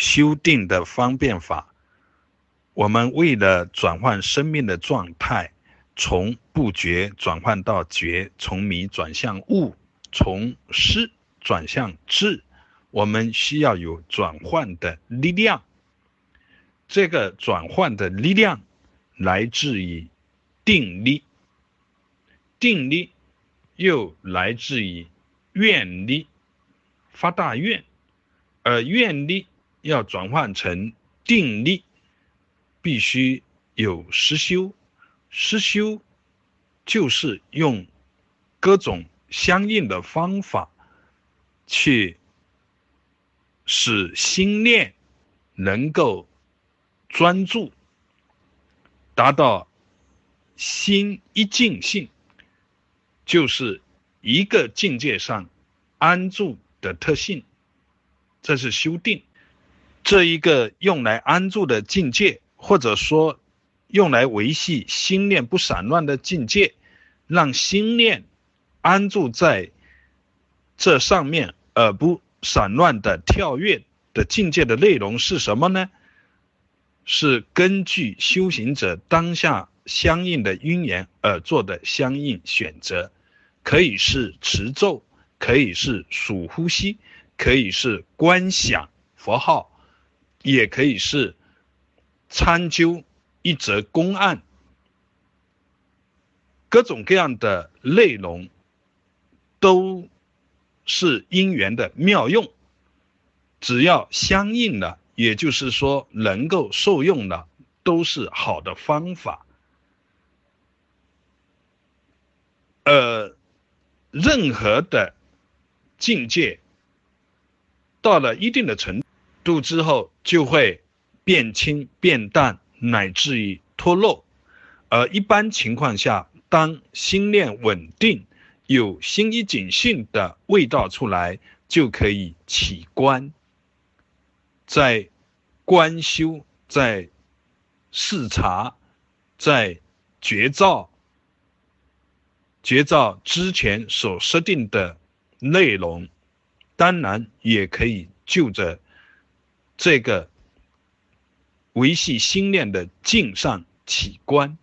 修订的方便法。我们为了转换生命的状态，从不觉转换到觉，从迷转向悟，从失转向智，我们需要有转换的力量。这个转换的力量来自于定力，定力又来自于愿力，发大愿，而愿力要转换成定力，必须有实修，实修就是用各种相应的方法去使心念能够。专注，达到心一境性，就是一个境界上安住的特性。这是修定，这一个用来安住的境界，或者说用来维系心念不散乱的境界，让心念安住在这上面而不散乱的跳跃的境界的内容是什么呢？是根据修行者当下相应的因缘而做的相应选择，可以是持咒，可以是数呼吸，可以是观想佛号，也可以是参究一则公案，各种各样的内容都是因缘的妙用，只要相应的。也就是说，能够受用的都是好的方法。呃，任何的境界到了一定的程度之后，就会变轻、变淡，乃至于脱落。而一般情况下，当心念稳定，有心一警性的味道出来，就可以起观。在观修，在视察，在觉照，觉照之前所设定的内容，当然也可以就着这个维系心念的镜上起观，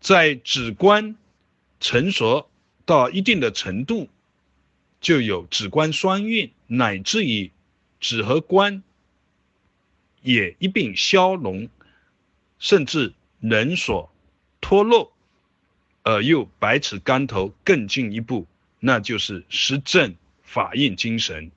在止观成熟到一定的程度，就有止观双运，乃至于。止和观也一并消融，甚至能所脱落，而又百尺竿头更进一步，那就是实证法印精神。